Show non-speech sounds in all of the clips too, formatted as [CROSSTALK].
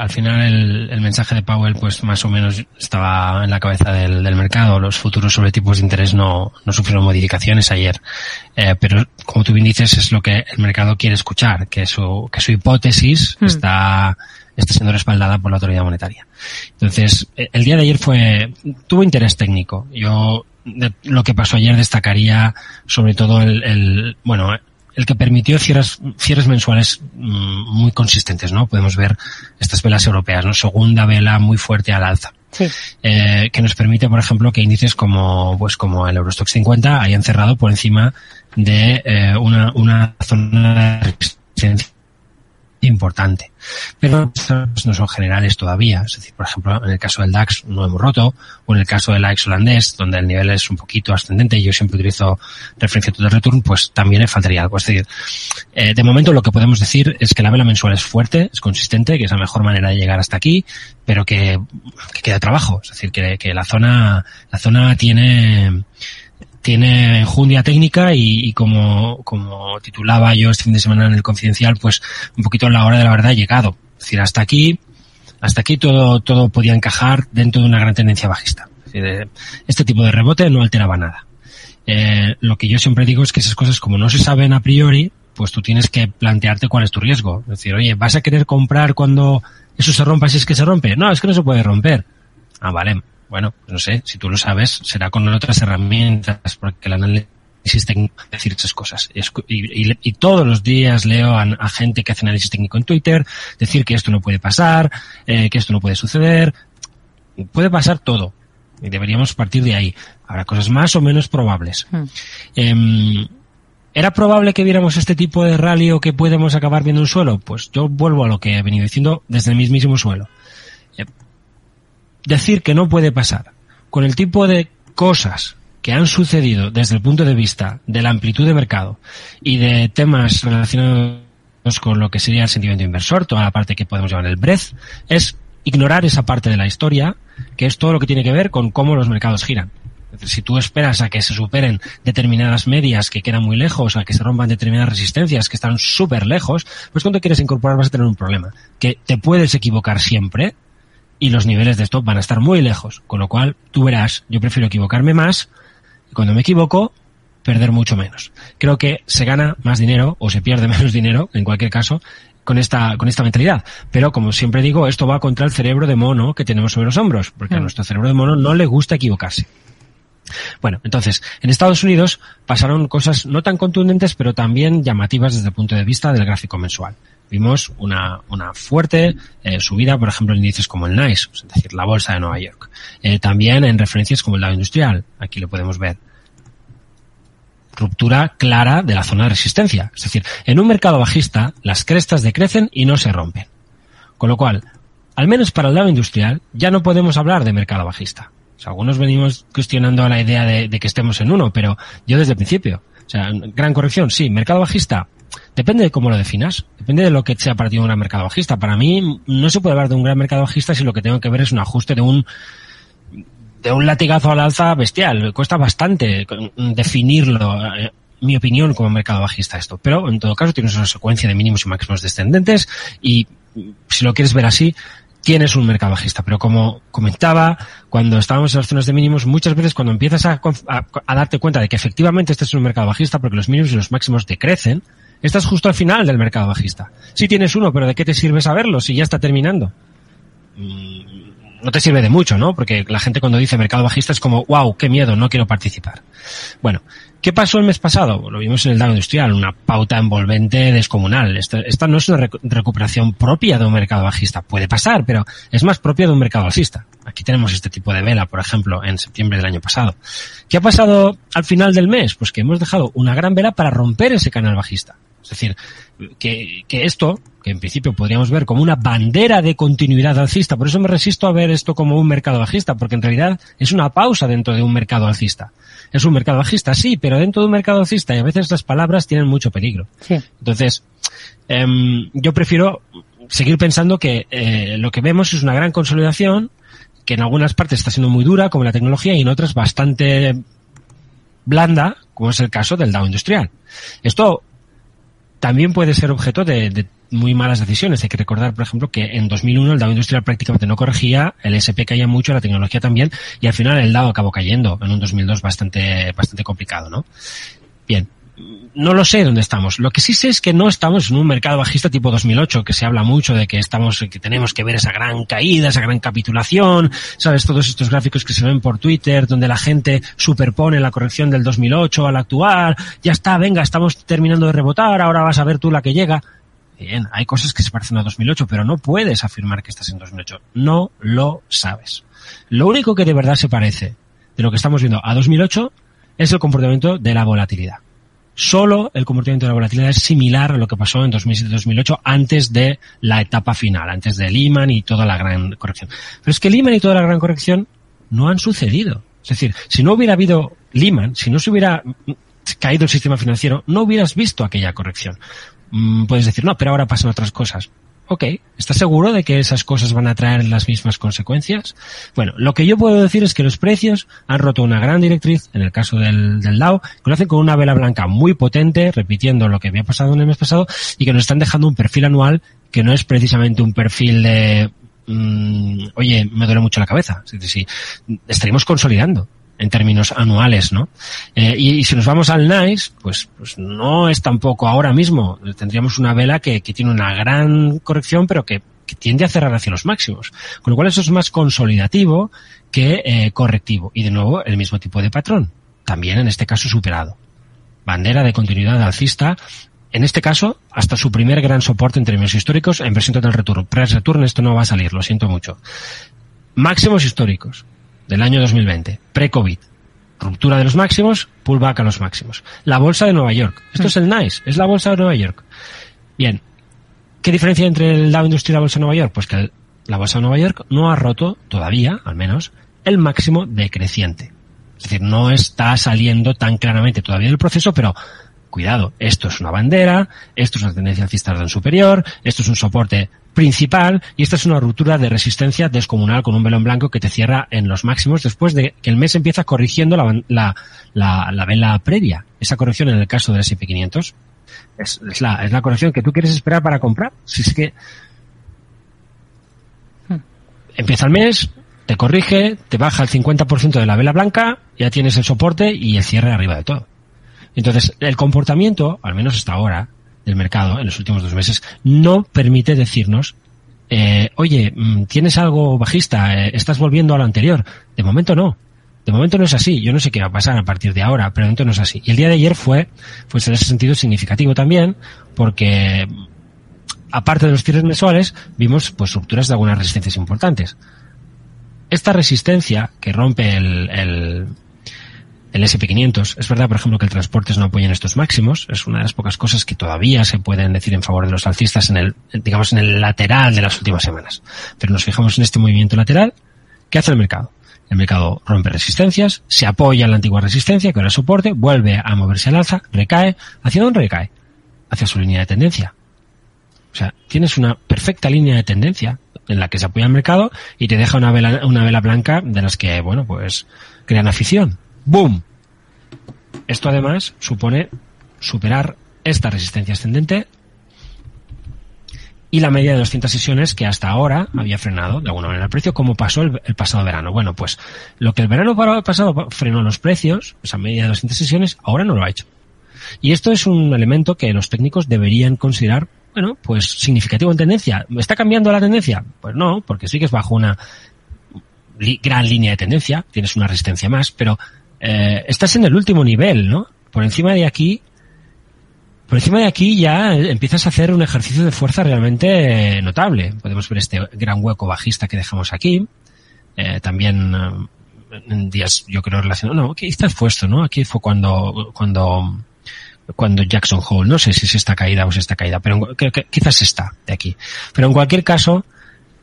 al final el, el, mensaje de Powell pues más o menos estaba en la cabeza del, del mercado. Los futuros sobre tipos de interés no, no sufrieron modificaciones ayer. Eh, pero como tú bien dices es lo que el mercado quiere escuchar, que su, que su hipótesis mm. está, está siendo respaldada por la autoridad monetaria. Entonces, e, el día de ayer fue, tuvo interés técnico. Yo de lo que pasó ayer destacaría sobre todo el, el bueno, el que permitió cierres, cierres mensuales mmm, muy consistentes, ¿no? Podemos ver estas velas europeas, ¿no? Segunda vela muy fuerte al alza. Sí. Eh, que nos permite, por ejemplo, que índices como, pues como el Eurostox 50 hayan cerrado por encima de eh, una, una zona de resistencia importante. Pero no son generales todavía. Es decir, por ejemplo, en el caso del DAX no hemos roto, o en el caso del AX holandés, donde el nivel es un poquito ascendente y yo siempre utilizo referencia de return, pues también le faltaría algo. Es decir, eh, de momento lo que podemos decir es que la vela mensual es fuerte, es consistente, que es la mejor manera de llegar hasta aquí, pero que, que queda trabajo. Es decir, que la zona, la zona tiene, tiene enjundia técnica y, y, como, como titulaba yo este fin de semana en el confidencial, pues un poquito la hora de la verdad ha llegado. Es decir, hasta aquí, hasta aquí todo, todo podía encajar dentro de una gran tendencia bajista. Es decir, este tipo de rebote no alteraba nada. Eh, lo que yo siempre digo es que esas cosas como no se saben a priori, pues tú tienes que plantearte cuál es tu riesgo. Es decir, oye, ¿vas a querer comprar cuando eso se rompa si es que se rompe? No, es que no se puede romper. Ah, vale, bueno, no sé, si tú lo sabes, será con otras herramientas, porque el análisis técnico decir esas cosas. Y, y, y, todos los días leo a, a, gente que hace análisis técnico en Twitter decir que esto no puede pasar, eh, que esto no puede suceder. Puede pasar todo. Y deberíamos partir de ahí. Habrá cosas más o menos probables. Hmm. Eh, ¿Era probable que viéramos este tipo de rally o que podemos acabar viendo un suelo? Pues yo vuelvo a lo que he venido diciendo desde el mismísimo suelo decir que no puede pasar con el tipo de cosas que han sucedido desde el punto de vista de la amplitud de mercado y de temas relacionados con lo que sería el sentimiento inversor, toda la parte que podemos llamar el breadth, es ignorar esa parte de la historia, que es todo lo que tiene que ver con cómo los mercados giran. Si tú esperas a que se superen determinadas medias que quedan muy lejos, a que se rompan determinadas resistencias que están súper lejos, pues cuando quieres incorporar vas a tener un problema. Que te puedes equivocar siempre, y los niveles de stop van a estar muy lejos. Con lo cual, tú verás, yo prefiero equivocarme más y cuando me equivoco, perder mucho menos. Creo que se gana más dinero o se pierde [LAUGHS] menos dinero, en cualquier caso, con esta, con esta mentalidad. Pero como siempre digo, esto va contra el cerebro de mono que tenemos sobre los hombros, porque mm. a nuestro cerebro de mono no le gusta equivocarse. Bueno, entonces, en Estados Unidos pasaron cosas no tan contundentes, pero también llamativas desde el punto de vista del gráfico mensual vimos una, una fuerte eh, subida, por ejemplo, en índices como el NICE, es decir, la bolsa de Nueva York. Eh, también en referencias como el Dow Industrial, aquí lo podemos ver. Ruptura clara de la zona de resistencia. Es decir, en un mercado bajista, las crestas decrecen y no se rompen. Con lo cual, al menos para el Dow Industrial, ya no podemos hablar de mercado bajista. O sea, algunos venimos cuestionando la idea de, de que estemos en uno, pero yo desde el principio. O sea, gran corrección, sí, mercado bajista, Depende de cómo lo definas, depende de lo que sea para ti un gran mercado bajista. Para mí no se puede hablar de un gran mercado bajista si lo que tengo que ver es un ajuste de un de un latigazo al alza bestial. Cuesta bastante definirlo, eh, mi opinión, como mercado bajista esto. Pero en todo caso tienes una secuencia de mínimos y máximos descendentes y si lo quieres ver así, tienes un mercado bajista. Pero como comentaba, cuando estábamos en las zonas de mínimos, muchas veces cuando empiezas a, a, a darte cuenta de que efectivamente este es un mercado bajista porque los mínimos y los máximos decrecen, Estás justo al final del mercado bajista. Sí tienes uno, pero ¿de qué te sirve saberlo si ya está terminando? Mm, no te sirve de mucho, ¿no? Porque la gente cuando dice mercado bajista es como, wow, qué miedo, no quiero participar. Bueno, ¿qué pasó el mes pasado? Lo vimos en el Dow Industrial, una pauta envolvente descomunal. Esta, esta no es una recuperación propia de un mercado bajista. Puede pasar, pero es más propia de un mercado alcista. Aquí tenemos este tipo de vela, por ejemplo, en septiembre del año pasado. ¿Qué ha pasado al final del mes? Pues que hemos dejado una gran vela para romper ese canal bajista. Es decir, que, que esto, que en principio podríamos ver como una bandera de continuidad alcista, por eso me resisto a ver esto como un mercado bajista, porque en realidad es una pausa dentro de un mercado alcista. Es un mercado bajista, sí, pero dentro de un mercado alcista y a veces las palabras tienen mucho peligro. Sí. Entonces, eh, yo prefiero seguir pensando que eh, lo que vemos es una gran consolidación, que en algunas partes está siendo muy dura, como la tecnología, y en otras bastante blanda, como es el caso del Dow Industrial. Esto también puede ser objeto de, muy malas decisiones. Hay que recordar, por ejemplo, que en 2001 el Dow Industrial prácticamente no corregía, el SP caía mucho, la tecnología también, y al final el Dow acabó cayendo en un 2002 bastante, bastante complicado, ¿no? Bien, no lo sé dónde estamos. Lo que sí sé es que no estamos en un mercado bajista tipo 2008, que se habla mucho de que estamos, que tenemos que ver esa gran caída, esa gran capitulación, sabes, todos estos gráficos que se ven por Twitter, donde la gente superpone la corrección del 2008 al actual, ya está, venga, estamos terminando de rebotar, ahora vas a ver tú la que llega. Bien, hay cosas que se parecen a 2008, pero no puedes afirmar que estás en 2008. No lo sabes. Lo único que de verdad se parece de lo que estamos viendo a 2008 es el comportamiento de la volatilidad solo el comportamiento de la volatilidad es similar a lo que pasó en 2007-2008 antes de la etapa final, antes de Lehman y toda la gran corrección. Pero es que Lehman y toda la gran corrección no han sucedido. Es decir, si no hubiera habido Lehman, si no se hubiera caído el sistema financiero, no hubieras visto aquella corrección. Mm, puedes decir, no, pero ahora pasan otras cosas ok, ¿estás seguro de que esas cosas van a traer las mismas consecuencias? Bueno, lo que yo puedo decir es que los precios han roto una gran directriz, en el caso del, del Dow, que lo hacen con una vela blanca muy potente, repitiendo lo que había pasado en el mes pasado, y que nos están dejando un perfil anual que no es precisamente un perfil de, mm, oye, me duele mucho la cabeza. Es decir, estaríamos consolidando en términos anuales, ¿no? Eh, y, si nos vamos al NICE, pues, pues no es tampoco ahora mismo. Tendríamos una vela que, que tiene una gran corrección, pero que, que, tiende a cerrar hacia los máximos. Con lo cual eso es más consolidativo que eh, correctivo. Y de nuevo, el mismo tipo de patrón. También en este caso superado. Bandera de continuidad alcista en este caso, hasta su primer gran soporte en términos históricos en versión total return. Press return esto no va a salir, lo siento mucho. Máximos históricos del año 2020, pre-COVID. Ruptura de los máximos, pullback a los máximos. La bolsa de Nueva York. Esto es el NICE, es la bolsa de Nueva York. Bien. ¿Qué diferencia entre el Dow Industrial y la bolsa de Nueva York? Pues que la bolsa de Nueva York no ha roto todavía, al menos, el máximo decreciente. Es decir, no está saliendo tan claramente todavía del proceso, pero cuidado, esto es una bandera, esto es una tendencia alcista superior, esto es un soporte principal y esta es una ruptura de resistencia descomunal con un velo en blanco que te cierra en los máximos después de que el mes empieza corrigiendo la, la, la, la vela previa. Esa corrección en el caso del S&P 500 es, es, la, es la corrección que tú quieres esperar para comprar. Si es que empieza el mes, te corrige, te baja el 50% de la vela blanca, ya tienes el soporte y el cierre arriba de todo. Entonces, el comportamiento, al menos hasta ahora, del mercado en los últimos dos meses no permite decirnos eh, oye, mm, tienes algo bajista, eh, estás volviendo a lo anterior. De momento no. De momento no es así. Yo no sé qué va a pasar a partir de ahora, pero de momento no es así. Y el día de ayer fue, pues en ese sentido significativo también, porque aparte de los cierres mensuales, vimos pues rupturas de algunas resistencias importantes. Esta resistencia que rompe el, el, el SP500. Es verdad, por ejemplo, que el transportes no apoya estos máximos. Es una de las pocas cosas que todavía se pueden decir en favor de los alcistas en el, digamos, en el lateral de las últimas semanas. Pero nos fijamos en este movimiento lateral. ¿Qué hace el mercado? El mercado rompe resistencias, se apoya en la antigua resistencia, que ahora soporte, vuelve a moverse al alza, recae. ¿Hacia dónde recae? Hacia su línea de tendencia. O sea, tienes una perfecta línea de tendencia en la que se apoya el mercado y te deja una vela, una vela blanca de las que, bueno, pues crean afición. ¡Boom! Esto además supone superar esta resistencia ascendente y la media de 200 sesiones que hasta ahora había frenado de alguna manera el precio, como pasó el, pasado verano. Bueno, pues lo que el verano pasado frenó los precios, esa media de 200 sesiones, ahora no lo ha hecho. Y esto es un elemento que los técnicos deberían considerar, bueno, pues significativo en tendencia. ¿Está cambiando la tendencia? Pues no, porque sí que es bajo una gran línea de tendencia, tienes una resistencia más, pero eh, estás en el último nivel, ¿no? Por encima de aquí, por encima de aquí ya empiezas a hacer un ejercicio de fuerza realmente notable. Podemos ver este gran hueco bajista que dejamos aquí. Eh, también eh, en días, yo creo, relacionado. No, aquí está puesto, ¿no? Aquí fue cuando, cuando, cuando Jackson Hole, no sé si es esta caída o es esta caída, pero quizás está de aquí. Pero en cualquier caso,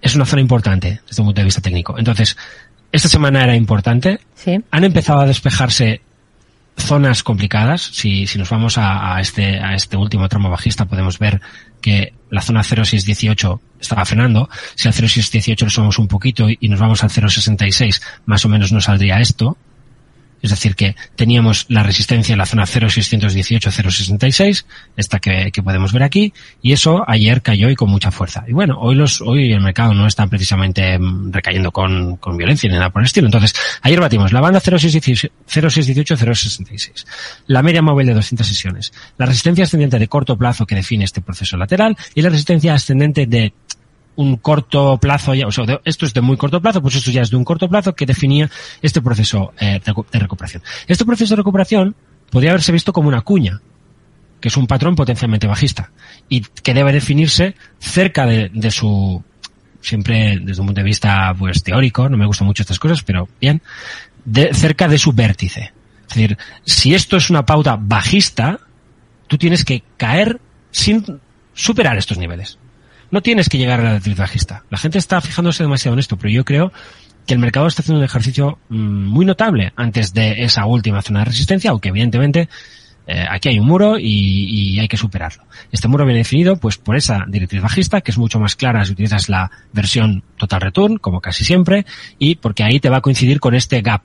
es una zona importante desde un punto de vista técnico. Entonces, esta semana era importante. Sí. Han empezado a despejarse zonas complicadas. Si, si nos vamos a, a, este, a este último tramo bajista, podemos ver que la zona 0618 estaba frenando. Si al 0618 lo sumamos un poquito y nos vamos al 066, más o menos nos saldría esto. Es decir, que teníamos la resistencia en la zona 0,618-0,66, esta que, que, podemos ver aquí, y eso ayer cayó y con mucha fuerza. Y bueno, hoy los, hoy el mercado no está precisamente mm, recayendo con, con violencia ni nada por el estilo. Entonces, ayer batimos la banda 0,618-0,66, la media móvil de 200 sesiones, la resistencia ascendente de corto plazo que define este proceso lateral y la resistencia ascendente de un corto plazo, ya, o sea, esto es de muy corto plazo, pues esto ya es de un corto plazo que definía este proceso eh, de recuperación. Este proceso de recuperación podría haberse visto como una cuña, que es un patrón potencialmente bajista y que debe definirse cerca de, de su siempre desde un punto de vista pues teórico, no me gustan mucho estas cosas, pero bien, cerca de su vértice. Es decir, si esto es una pauta bajista, tú tienes que caer sin superar estos niveles no tienes que llegar a la actitud bajista. La gente está fijándose demasiado en esto, pero yo creo que el mercado está haciendo un ejercicio mm, muy notable antes de esa última zona de resistencia, aunque evidentemente eh, aquí hay un muro y, y, hay que superarlo. Este muro viene definido pues por esa directriz bajista, que es mucho más clara si utilizas la versión total return, como casi siempre, y porque ahí te va a coincidir con este gap,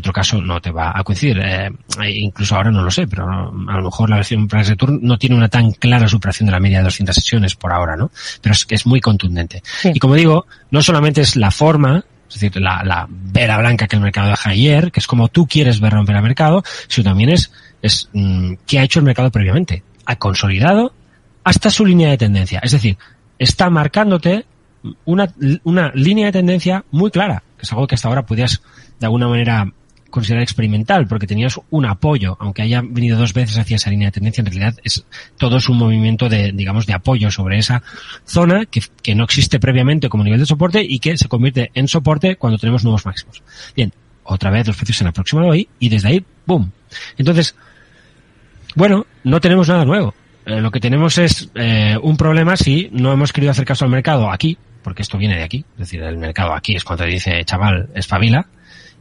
otro caso no te va a coincidir. Eh, incluso ahora no lo sé, pero a lo mejor la versión Price Return no tiene una tan clara superación de la media de 200 sesiones por ahora, ¿no? Pero es que es muy contundente. Sí. Y como digo, no solamente es la forma, es decir, la, la vela blanca que el mercado deja ayer, que es como tú quieres ver romper el mercado, sino también es, es mm, qué ha hecho el mercado previamente. Ha consolidado hasta su línea de tendencia. Es decir, está marcándote una, una línea de tendencia muy clara, que es algo que hasta ahora podías de alguna manera considerar experimental, porque tenías un apoyo, aunque haya venido dos veces hacia esa línea de tendencia, en realidad es todo es un movimiento de, digamos, de apoyo sobre esa zona que, que no existe previamente como nivel de soporte y que se convierte en soporte cuando tenemos nuevos máximos. Bien, otra vez los precios se han aproximado ahí y desde ahí, ¡boom! Entonces, bueno, no tenemos nada nuevo. Eh, lo que tenemos es eh, un problema si no hemos querido hacer caso al mercado aquí, porque esto viene de aquí, es decir, el mercado aquí es cuando dice, chaval, espabila,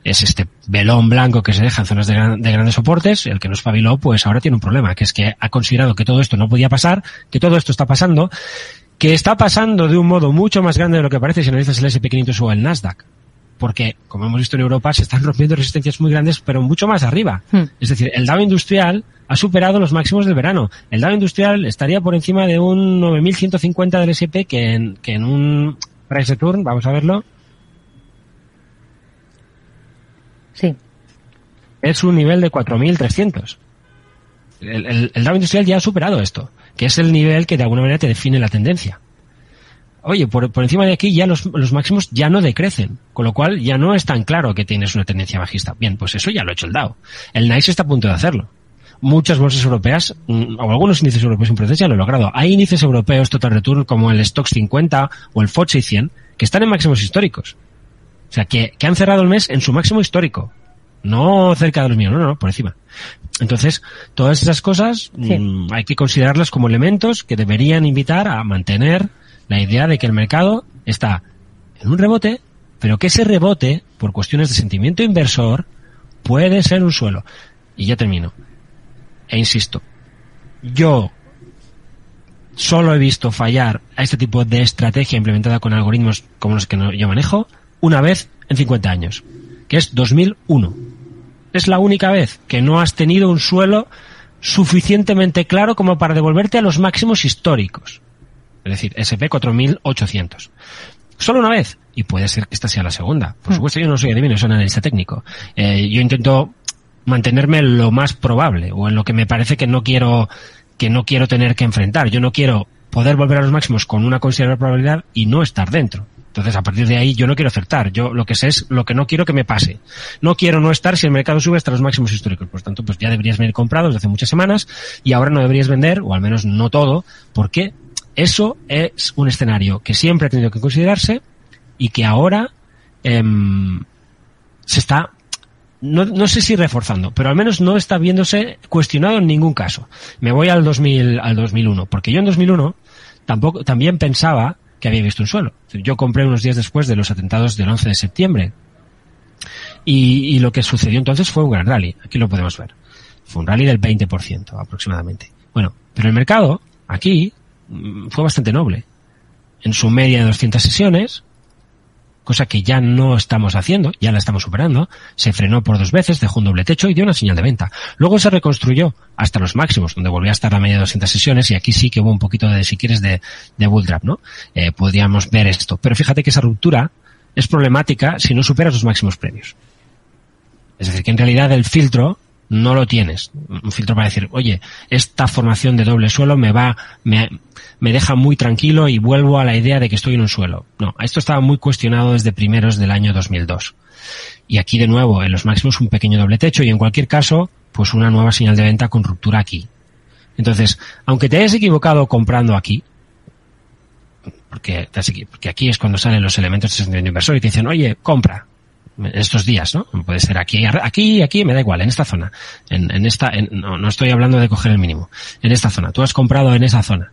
es este velón blanco que se deja en zonas de, gran, de, grandes soportes, el que no espabiló, pues ahora tiene un problema, que es que ha considerado que todo esto no podía pasar, que todo esto está pasando, que está pasando de un modo mucho más grande de lo que parece si analizas el SP500 o el Nasdaq. Porque, como hemos visto en Europa, se están rompiendo resistencias muy grandes, pero mucho más arriba. Hmm. Es decir, el Dow Industrial ha superado los máximos del verano. El Dow Industrial estaría por encima de un 9.150 del SP que en, que en un price turn, vamos a verlo, Sí. Es un nivel de 4.300. El, el, el Dow Industrial ya ha superado esto, que es el nivel que de alguna manera te define la tendencia. Oye, por, por encima de aquí ya los, los, máximos ya no decrecen, con lo cual ya no es tan claro que tienes una tendencia bajista. Bien, pues eso ya lo ha hecho el Dow. El NICE está a punto de hacerlo. Muchas bolsas europeas, mm, o algunos índices europeos importantes ya lo han logrado. Hay índices europeos total return como el Stoxx 50 o el FTSE 100 que están en máximos históricos. O sea, que, que han cerrado el mes en su máximo histórico. No cerca de los míos, no, no, por encima. Entonces, todas esas cosas sí. mmm, hay que considerarlas como elementos que deberían invitar a mantener la idea de que el mercado está en un rebote, pero que ese rebote, por cuestiones de sentimiento inversor, puede ser un suelo. Y ya termino. E insisto, yo solo he visto fallar a este tipo de estrategia implementada con algoritmos como los que yo manejo una vez en 50 años, que es 2001. Es la única vez que no has tenido un suelo suficientemente claro como para devolverte a los máximos históricos. Es decir, SP 4800. Solo una vez. Y puede ser que esta sea la segunda. Por supuesto, yo no soy adivino, soy analista técnico. Eh, yo intento mantenerme lo más probable o en lo que me parece que no quiero que no quiero tener que enfrentar. Yo no quiero poder volver a los máximos con una considerable probabilidad y no estar dentro. Entonces, a partir de ahí, yo no quiero acertar. Yo lo que sé es lo que no quiero que me pase. No quiero no estar si el mercado sube hasta los máximos históricos. Por tanto, pues ya deberías venir comprado desde hace muchas semanas y ahora no deberías vender, o al menos no todo, porque eso es un escenario que siempre ha tenido que considerarse y que ahora eh, se está no, no, sé si reforzando, pero al menos no está viéndose cuestionado en ningún caso. Me voy al 2000, al 2001, porque yo en 2001 tampoco, también pensaba que había visto un suelo. Yo compré unos días después de los atentados del 11 de septiembre. Y, lo que sucedió entonces fue un gran rally. Aquí lo podemos ver. Fue un rally del 20% aproximadamente. Bueno, pero el mercado, aquí, mm, fue bastante noble. En su media de 200 sesiones, cosa que ya no estamos haciendo, ya la estamos superando. Se frenó por dos veces, dejó un doble techo y dio una señal de venta. Luego se reconstruyó hasta los máximos, donde volvió a estar la media de 200 sesiones y aquí sí que hubo un poquito de, si quieres, de, de bull trap, ¿no? Eh, podríamos ver esto. Pero fíjate que esa ruptura es problemática si no superas los máximos previos. Es decir, que en realidad el filtro no lo tienes. Un filtro para decir, oye, esta formación de doble suelo me va, me, me deja muy tranquilo y vuelvo a la idea de que estoy en un suelo. No, esto estaba muy cuestionado desde primeros del año 2002. Y aquí de nuevo, en los máximos un pequeño doble techo y en cualquier caso, pues una nueva señal de venta con ruptura aquí. Entonces, aunque te hayas equivocado comprando aquí, porque, porque aquí es cuando salen los elementos de inversor y te dicen, oye, compra, estos días, ¿no? Puede ser aquí, aquí, aquí, me da igual, en esta zona. En, en esta, en, no, no estoy hablando de coger el mínimo. En esta zona. Tú has comprado en esa zona.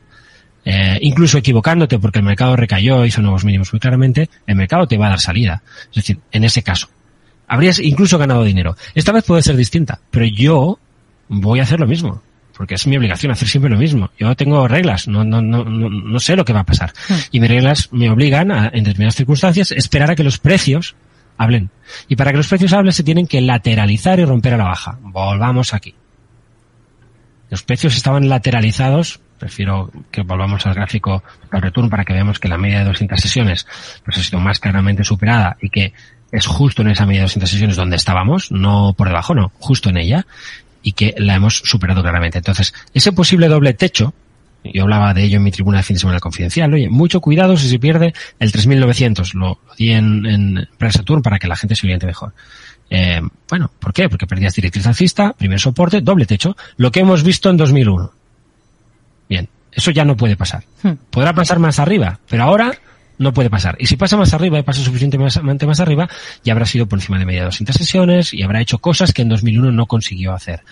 Eh, incluso equivocándote porque el mercado recayó, hizo nuevos mínimos muy claramente, el mercado te va a dar salida. Es decir, en ese caso. Habrías incluso ganado dinero. Esta vez puede ser distinta, pero yo voy a hacer lo mismo. Porque es mi obligación hacer siempre lo mismo. Yo tengo reglas, no, no, no, no, no sé lo que va a pasar. Y mis reglas me obligan a, en determinadas circunstancias, esperar a que los precios hablen. Y para que los precios hablen se tienen que lateralizar y romper a la baja. Volvamos aquí. Los precios estaban lateralizados. Prefiero que volvamos al gráfico al return para que veamos que la media de 200 sesiones ha sido más claramente superada y que es justo en esa media de 200 sesiones donde estábamos, no por debajo, no, justo en ella y que la hemos superado claramente. Entonces, ese posible doble techo yo hablaba de ello en mi tribuna de fin de semana confidencial. Oye, mucho cuidado si se pierde el 3900. Lo, lo di en, en Saturn para que la gente se oriente mejor. Eh, bueno, ¿por qué? Porque perdías directriz alcista, primer soporte, doble techo, lo que hemos visto en 2001. Bien, eso ya no puede pasar. Hmm. Podrá pasar más arriba, pero ahora no puede pasar. Y si pasa más arriba y pasa suficientemente más arriba, ya habrá sido por encima de media de 200 sesiones y habrá hecho cosas que en 2001 no consiguió hacer.